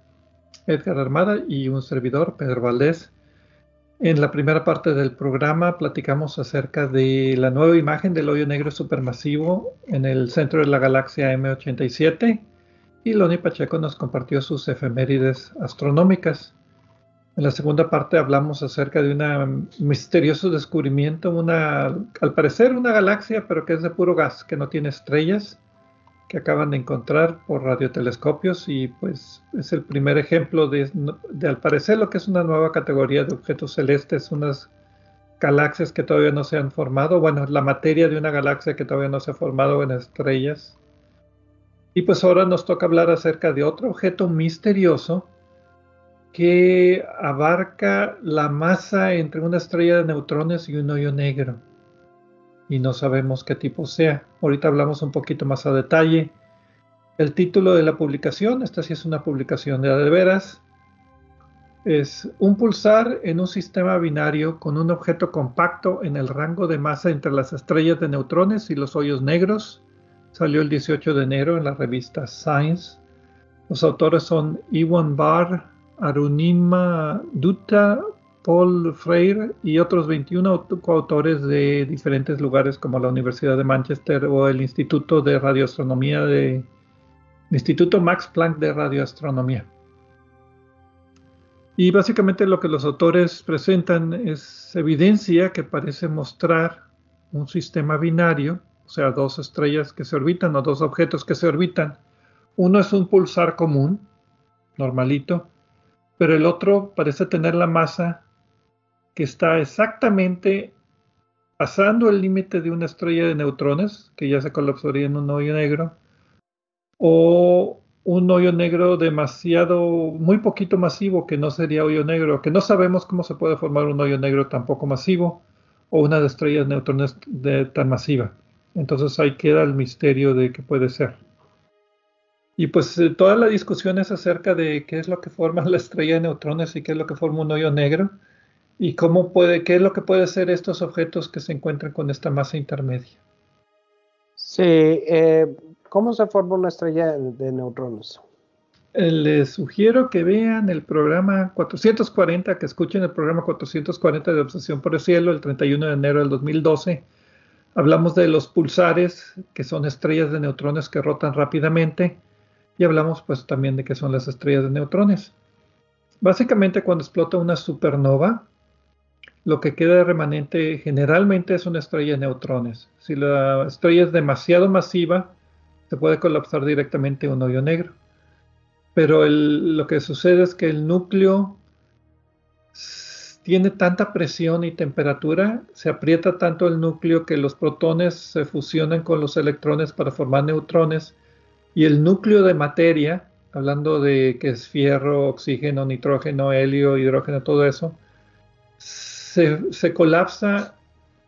Edgar Armada y un servidor, Pedro Valdés. En la primera parte del programa platicamos acerca de la nueva imagen del hoyo negro supermasivo en el centro de la galaxia M87 y Loni Pacheco nos compartió sus efemérides astronómicas. En la segunda parte hablamos acerca de un misterioso descubrimiento, al parecer una galaxia, pero que es de puro gas, que no tiene estrellas que acaban de encontrar por radiotelescopios y pues es el primer ejemplo de, al parecer lo que es una nueva categoría de objetos celestes, unas galaxias que todavía no se han formado, bueno, la materia de una galaxia que todavía no se ha formado en estrellas. Y pues ahora nos toca hablar acerca de otro objeto misterioso que abarca la masa entre una estrella de neutrones y un hoyo negro y no sabemos qué tipo sea. Ahorita hablamos un poquito más a detalle. El título de la publicación, esta sí es una publicación de de veras, es un pulsar en un sistema binario con un objeto compacto en el rango de masa entre las estrellas de neutrones y los hoyos negros. Salió el 18 de enero en la revista Science. Los autores son Iwan Barr, Arunima Dutta, Paul Freire y otros 21 coautores de diferentes lugares como la Universidad de Manchester o el Instituto de Radioastronomía de Instituto Max Planck de Radioastronomía. Y básicamente lo que los autores presentan es evidencia que parece mostrar un sistema binario, o sea, dos estrellas que se orbitan o dos objetos que se orbitan. Uno es un pulsar común, normalito, pero el otro parece tener la masa que está exactamente pasando el límite de una estrella de neutrones, que ya se colapsaría en un hoyo negro, o un hoyo negro demasiado, muy poquito masivo, que no sería hoyo negro, que no sabemos cómo se puede formar un hoyo negro tampoco masivo, o una de estrellas de neutrones tan masiva. Entonces ahí queda el misterio de qué puede ser. Y pues eh, toda la discusión es acerca de qué es lo que forma la estrella de neutrones y qué es lo que forma un hoyo negro. ¿Y cómo puede, qué es lo que puede ser estos objetos que se encuentran con esta masa intermedia? Sí, eh, ¿cómo se forma una estrella de neutrones? Eh, les sugiero que vean el programa 440, que escuchen el programa 440 de Obsesión por el Cielo, el 31 de enero del 2012. Hablamos de los pulsares, que son estrellas de neutrones que rotan rápidamente, y hablamos pues también de qué son las estrellas de neutrones. Básicamente cuando explota una supernova, lo que queda remanente generalmente es una estrella de neutrones. Si la estrella es demasiado masiva, se puede colapsar directamente un hoyo negro. Pero lo que sucede es que el núcleo tiene tanta presión y temperatura, se aprieta tanto el núcleo que los protones se fusionan con los electrones para formar neutrones y el núcleo de materia, hablando de que es fierro, oxígeno, nitrógeno, helio, hidrógeno, todo eso, se, colapsa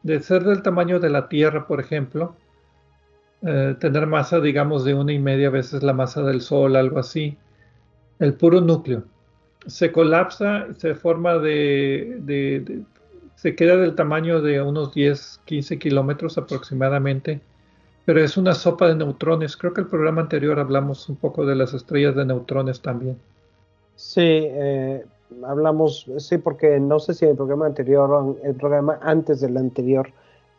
de ser del tamaño de la Tierra, por ejemplo, eh, tener masa, digamos, de una y media veces la masa del Sol, algo así, el puro núcleo se colapsa, se forma de, se queda del tamaño de unos 10, 15 kilómetros aproximadamente, pero es una sopa de neutrones. Creo que el programa anterior hablamos un poco de las estrellas de neutrones también. Sí, eh, hablamos, sí, porque no sé si en el programa anterior o el programa antes del anterior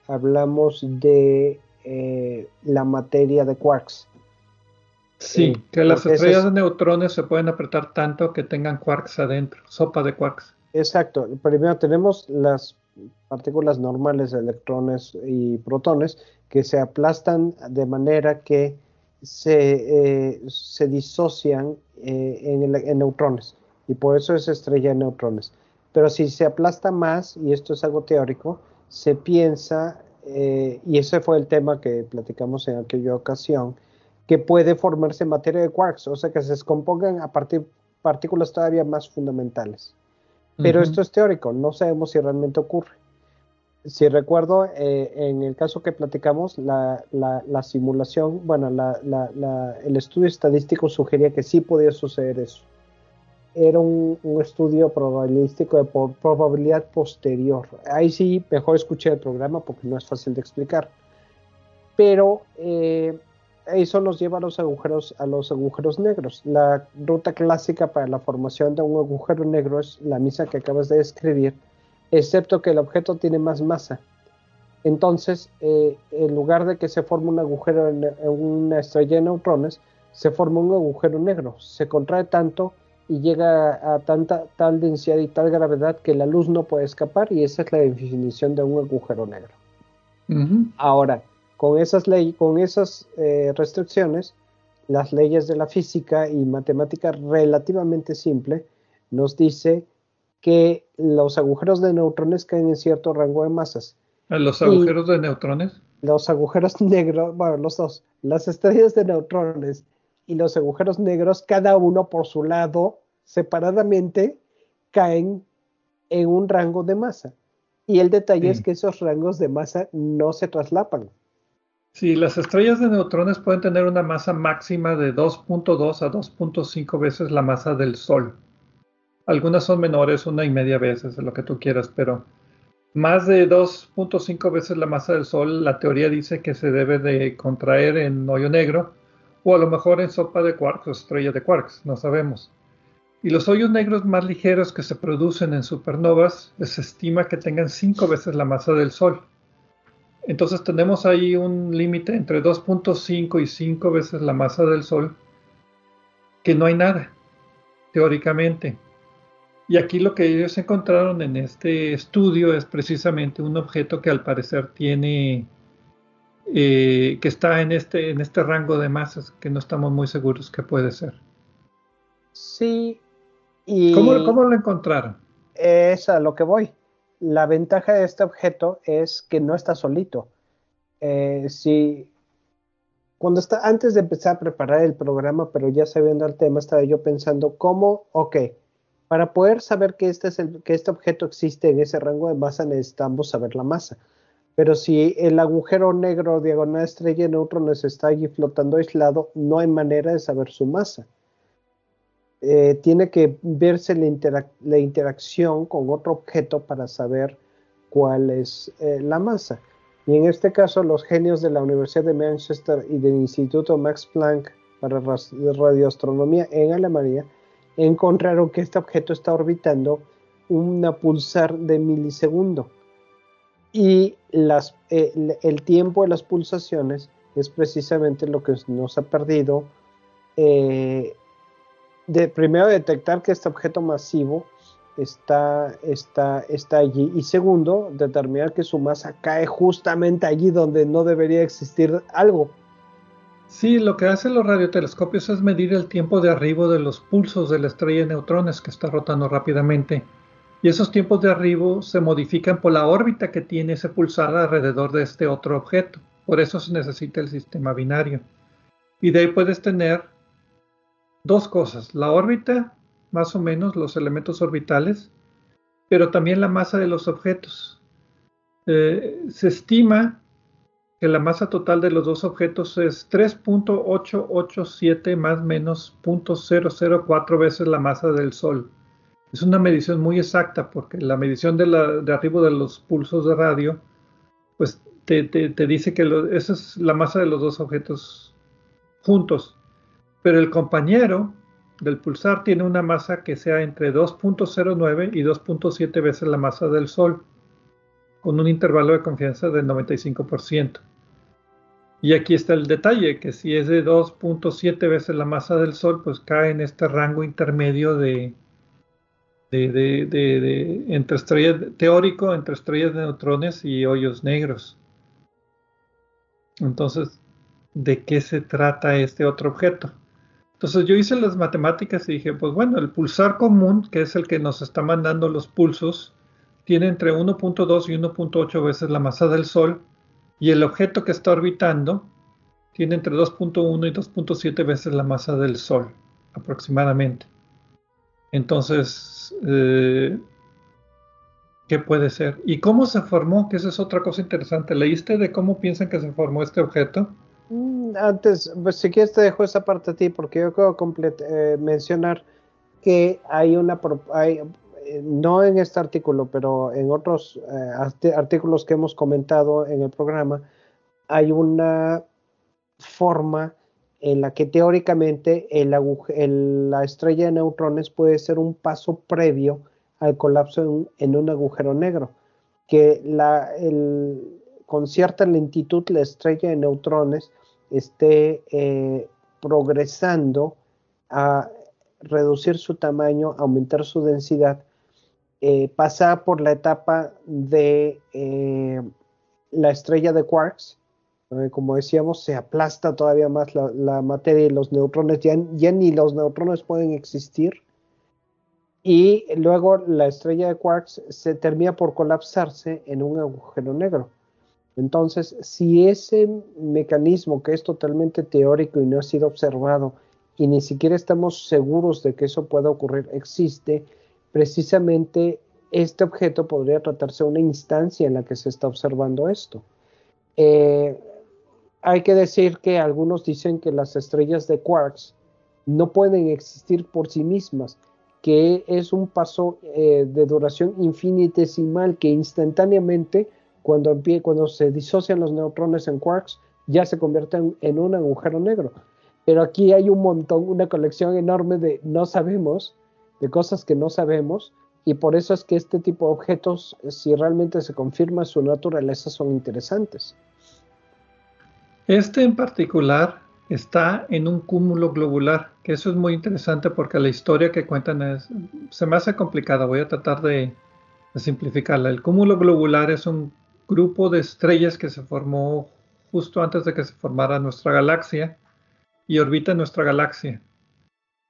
hablamos de eh, la materia de quarks. Sí, que las estrellas de neutrones se pueden apretar tanto que tengan quarks adentro, sopa de quarks. Exacto. Primero tenemos las partículas normales, electrones y protones, que se aplastan de manera que se, eh, se disocian eh, en, neutrones. Y por eso es estrella de neutrones. Pero si se aplasta más, y esto es algo teórico, se piensa, eh, y ese fue el tema que platicamos en aquella ocasión, que puede formarse materia de quarks, o sea que se descompongan a partir de partículas todavía más fundamentales. Pero esto es teórico, no sabemos si realmente ocurre. Si recuerdo, eh, en el caso que platicamos, la, simulación, bueno, el estudio estadístico sugería que sí podía suceder eso. Era un, estudio probabilístico de probabilidad posterior. Ahí sí, mejor escuché el programa porque no es fácil de explicar. Pero eh, eso nos lleva a los agujeros, a los agujeros negros. La ruta clásica para la formación de un agujero negro es la misma que acabas de describir, excepto que el objeto tiene más masa. Entonces, eh, en lugar de que se forme un agujero en, una estrella de neutrones, se forma un agujero negro. Se contrae tanto y llega a tanta tal densidad y tal gravedad que la luz no puede escapar y esa es la definición de un agujero negro. Ahora, con esas, leyes, con esas eh, restricciones, las leyes de la física y matemática relativamente simple nos dice que los agujeros de neutrones caen en cierto rango de masas. ¿Los agujeros de neutrones? Los agujeros negros, bueno, los dos, las estrellas de neutrones y los agujeros negros, cada uno por su lado, separadamente, caen en un rango de masa. Y el detalle es que esos rangos de masa no se traslapan. Sí, las estrellas de neutrones pueden tener una masa máxima de 2.2 a 2.5 veces la masa del Sol. Algunas son menores, una y media veces, lo que tú quieras, pero más de 2.5 veces la masa del Sol, la teoría dice que se debe de contraer en hoyo negro o a lo mejor en sopa de quarks o estrella de quarks, no sabemos. Y los hoyos negros más ligeros que se producen en supernovas se estima que tengan 5 veces la masa del Sol. Entonces tenemos ahí un límite entre 2.5 y 5 veces la masa del Sol, que no hay nada, teóricamente. Y aquí lo que ellos encontraron en este estudio es precisamente un objeto que al parecer tiene, eh, que está en este, en este rango de masas, que no estamos muy seguros que puede ser. Sí. Y ¿Cómo, ¿Cómo lo encontraron? Es a lo que voy la ventaja de este objeto es que no está solito. Eh, si cuando está antes de empezar a preparar el programa, pero ya sabiendo el tema, estaba yo pensando cómo, ok, para poder saber que este, es el, que este objeto existe en ese rango de masa, necesitamos saber la masa. Pero si el agujero negro diagonal estrella de neutrones está allí flotando aislado, no hay manera de saber su masa. Eh, tiene que verse la, interacción con otro objeto para saber cuál es eh, la masa. Y en este caso, los genios de la Universidad de Manchester y del Instituto Max Planck para Radioastronomía en Alemania encontraron que este objeto está orbitando una pulsar de milisegundo. Y eh, el tiempo de las pulsaciones es precisamente lo que nos ha perdido eh, de primero detectar que este objeto masivo está, está, está allí y segundo, determinar que su masa cae justamente allí donde no debería existir algo. Sí, lo que hacen los radiotelescopios es medir el tiempo de arribo de los pulsos de la estrella de neutrones que está rotando rápidamente. Y esos tiempos de arribo se modifican por la órbita que tiene ese pulsar alrededor de este otro objeto. Por eso se necesita el sistema binario. Y de ahí puedes tener dos cosas, la órbita, más o menos los elementos orbitales, pero también la masa de los objetos. Eh, se estima que la masa total de los dos objetos es 3.887 más menos 0.004 veces la masa del Sol. Es una medición muy exacta porque la medición de, la, de arriba de los pulsos de radio, pues te, dice que esa es la masa de los dos objetos juntos. Pero el compañero del pulsar tiene una masa que sea entre 2.09 y 2.7 veces la masa del Sol con un intervalo de confianza del 95%. Y aquí está el detalle, que si es de 2.7 veces la masa del Sol, pues cae en este rango intermedio de, entre estrellas, teórico entre estrellas de neutrones y hoyos negros. Entonces, ¿de qué se trata este otro objeto? Entonces yo hice las matemáticas y dije, pues bueno, el pulsar común, que es el que nos está mandando los pulsos, tiene entre 1.2 y 1.8 veces la masa del Sol y el objeto que está orbitando tiene entre 2.1 y 2.7 veces la masa del Sol aproximadamente. Entonces, eh, ¿qué puede ser? ¿Y cómo se formó? Que esa es otra cosa interesante. ¿Leíste de cómo piensan que se formó este objeto? Mm, antes, pues si quieres te dejo esa parte a ti porque yo quiero eh, mencionar que hay una, hay, no en este artículo, pero en otros eh, artículos que hemos comentado en el programa, hay una forma en la que teóricamente la estrella de neutrones puede ser un paso previo al colapso en, un agujero negro, que la, con cierta lentitud la estrella de neutrones esté eh, progresando a reducir su tamaño, aumentar su densidad eh, pasa por la etapa de eh, la estrella de quarks. Como decíamos, se aplasta todavía más la, materia y los neutrones, ya, ya, ni los neutrones pueden existir. Y luego la estrella de quarks se termina por colapsarse en un agujero negro. Entonces, si ese mecanismo que es totalmente teórico y no ha sido observado y ni siquiera estamos seguros de que eso pueda ocurrir, existe, precisamente este objeto podría tratarse de una instancia en la que se está observando esto. Eh, hay que decir que algunos dicen que las estrellas de quarks no pueden existir por sí mismas, que es un paso eh, de duración infinitesimal que instantáneamente cuando, cuando se disocian los neutrones en quarks ya se convierten en un agujero negro. Pero aquí hay un montón, una colección enorme de no sabemos de cosas que no sabemos y por eso es que este tipo de objetos, si realmente se confirma su naturaleza, son interesantes. Este en particular está en un cúmulo globular, que eso es muy interesante porque la historia que cuentan es, se me hace complicada, voy a tratar de, simplificarla. El cúmulo globular es un grupo de estrellas que se formó justo antes de que se formara nuestra galaxia y orbita nuestra galaxia.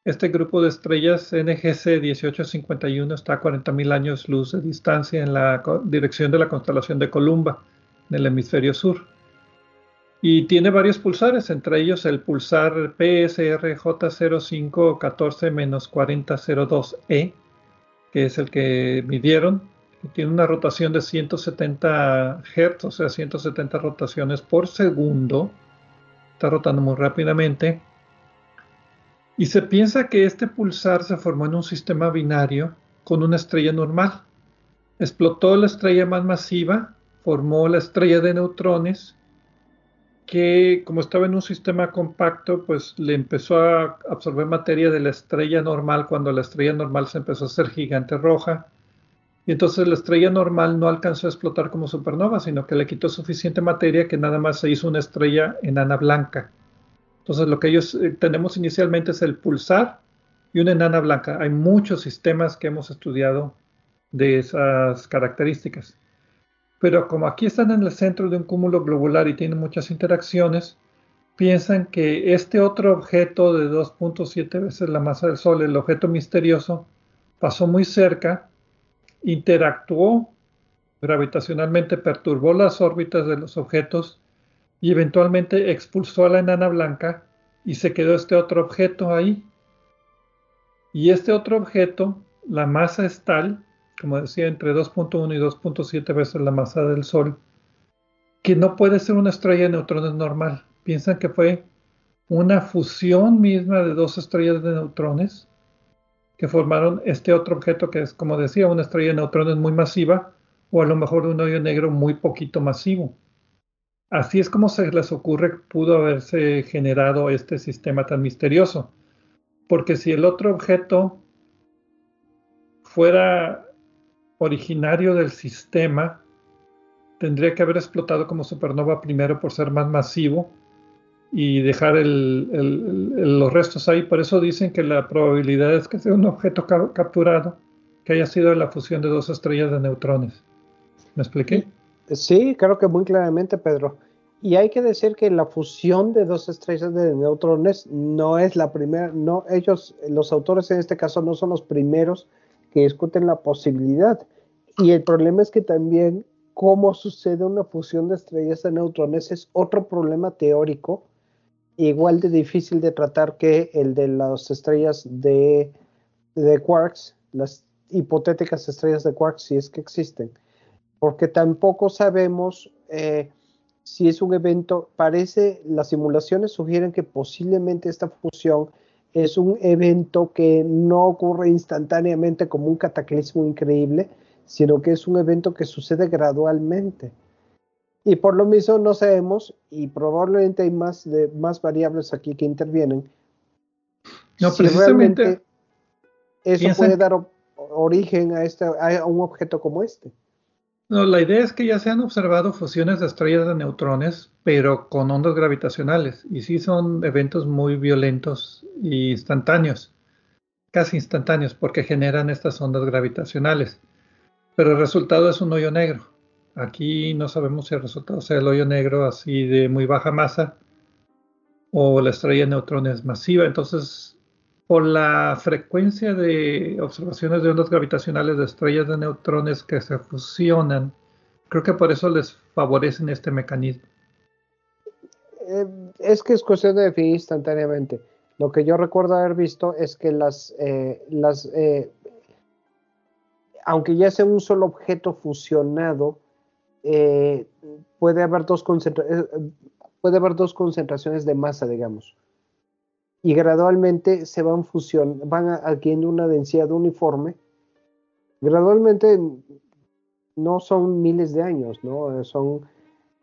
Este grupo de estrellas NGC 1851 está a 40.000 años luz de distancia en la dirección de la constelación de Columba, en el hemisferio sur. Y tiene varios pulsares, entre ellos el pulsar PSRJ0514-4002E, que es el que midieron. tiene una rotación de 170 Hz, o sea, 170 rotaciones por segundo. Está rotando muy rápidamente y se piensa que este pulsar se formó en un sistema binario con una estrella normal. Explotó la estrella más masiva, formó la estrella de neutrones, que como estaba en un sistema compacto, pues le empezó a absorber materia de la estrella normal cuando la estrella normal se empezó a hacer gigante roja. Y entonces la estrella normal no alcanzó a explotar como supernova, sino que le quitó suficiente materia que nada más se hizo una estrella enana blanca Entonces lo que ellos eh, tenemos inicialmente es el pulsar y una enana blanca. Hay muchos sistemas que hemos estudiado de esas características. Pero como aquí están en el centro de un cúmulo globular y tienen muchas interacciones, piensan que este otro objeto de 2.7 veces la masa del Sol, el objeto misterioso, pasó muy cerca, interactuó gravitacionalmente, perturbó las órbitas de los objetos y eventualmente expulsó a la enana blanca y se quedó este otro objeto ahí. Y este otro objeto, la masa es tal, como decía, entre 2.1 y 2.7 veces la masa del Sol, que no puede ser una estrella de neutrones normal. Piensan que fue una fusión misma de dos estrellas de neutrones que formaron este otro objeto que es, como decía, una estrella de neutrones muy masiva o a lo mejor un hoyo negro muy poquito masivo. Así es como se les ocurre pudo haberse generado este sistema tan misterioso. Porque si el otro objeto fuera originario del sistema, tendría que haber explotado como supernova primero por ser más masivo y dejar los restos ahí. Por eso dicen que la probabilidad es que sea un objeto capturado que haya sido la fusión de dos estrellas de neutrones. ¿Me expliqué? Sí, creo que muy claramente, Pedro. Y hay que decir que la fusión de dos estrellas de neutrones no es la primera, no, ellos, los autores en este caso, no son los primeros que discuten la posibilidad. Y el problema es que también cómo sucede una fusión de estrellas de neutrones es otro problema teórico, igual de difícil de tratar que el de las estrellas de, de quarks, las hipotéticas estrellas de quarks, si es que existen porque tampoco sabemos eh, si es un evento, parece, las simulaciones sugieren que posiblemente esta fusión es un evento que no ocurre instantáneamente como un cataclismo increíble, sino que es un evento que sucede gradualmente. Y por lo mismo no sabemos, y probablemente hay más, de, más variables aquí que intervienen. No, si precisamente. Eso puede dar origen a, este, a un objeto como este. No, la idea es que ya se han observado fusiones de estrellas de neutrones, pero con ondas gravitacionales. Y sí son eventos muy violentos e instantáneos, casi instantáneos, porque generan estas ondas gravitacionales. Pero el resultado es un hoyo negro. Aquí no sabemos si el resultado sea el hoyo negro así de muy baja masa o la estrella de neutrones masiva. Entonces por la frecuencia de observaciones de ondas gravitacionales de estrellas de neutrones que se fusionan, creo que por eso les favorecen este mecanismo. Eh, es que es cuestión de definir instantáneamente. Lo que yo recuerdo haber visto es que las, eh, las eh, aunque ya sea un solo objeto fusionado, puede haber dos puede haber dos concentraciones de masa, digamos y gradualmente se van fusión, van adquiriendo una densidad uniforme. Gradualmente no son miles de años, ¿no? Son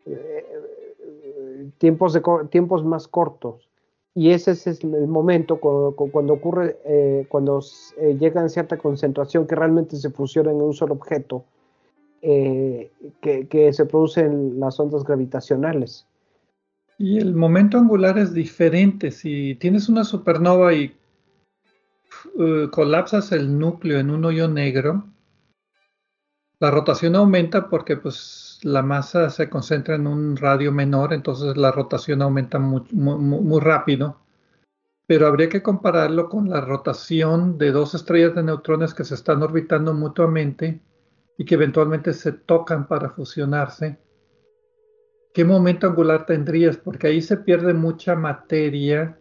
eh, tiempos, de, tiempos más cortos. Y ese es el momento cuando, ocurre, eh, cuando eh, llegan cierta concentración que realmente se fusionan en un solo objeto, que, que se producen las ondas gravitacionales. Y el momento angular es diferente. Si tienes una supernova y uh, colapsas el núcleo en un hoyo negro, la rotación aumenta porque pues, la masa se concentra en un radio menor, entonces la rotación aumenta muy, muy rápido. Pero habría que compararlo con la rotación de dos estrellas de neutrones que se están orbitando mutuamente y que eventualmente se tocan para fusionarse ¿qué momento angular tendrías? Porque ahí se pierde mucha materia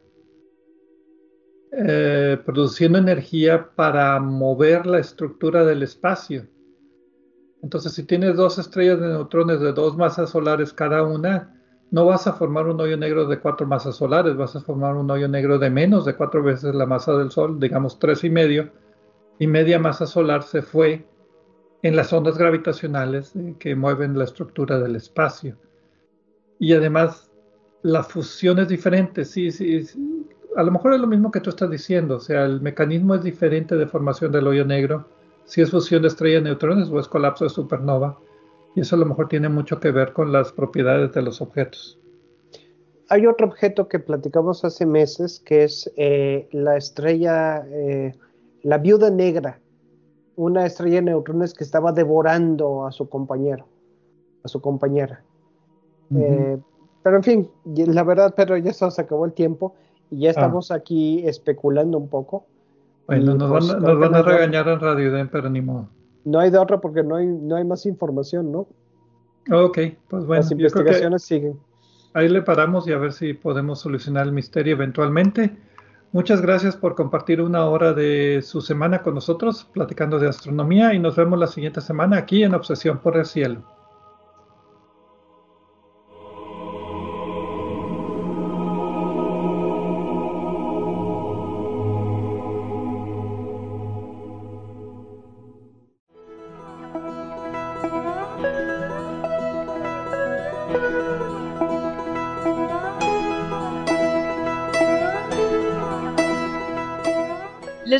eh, produciendo energía para mover la estructura del espacio. Entonces, si tienes dos estrellas de neutrones de dos masas solares cada una, no vas a formar un hoyo negro de cuatro masas solares, vas a formar un hoyo negro de menos de cuatro veces la masa del Sol, digamos tres y medio, y media masa solar se fue en las ondas gravitacionales que mueven la estructura del espacio. Y además, la fusión es diferente. Sí, sí, A lo mejor es lo mismo que tú estás diciendo. O sea, el mecanismo es diferente de formación del hoyo negro. Si es fusión de estrella de neutrones o es colapso de supernova. Y eso a lo mejor tiene mucho que ver con las propiedades de los objetos. hay otro objeto que platicamos hace meses que es eh, la estrella, eh, la viuda negra, una estrella de neutrones que estaba devorando a su compañero, a su compañera. Eh, pero en fin, la verdad, pero ya se acabó el tiempo y ya ah. estamos aquí especulando un poco. Bueno, nos, van, pues, nos van, a regañar en Radio Den, pero ni modo. No hay de otra porque no hay, no hay más información, ¿no? Ok, pues bueno. Las investigaciones siguen. Ahí le paramos y a ver si podemos solucionar el misterio eventualmente. Muchas gracias por compartir una hora de su semana con nosotros, platicando de astronomía, y nos vemos la siguiente semana aquí en Obsesión por el Cielo.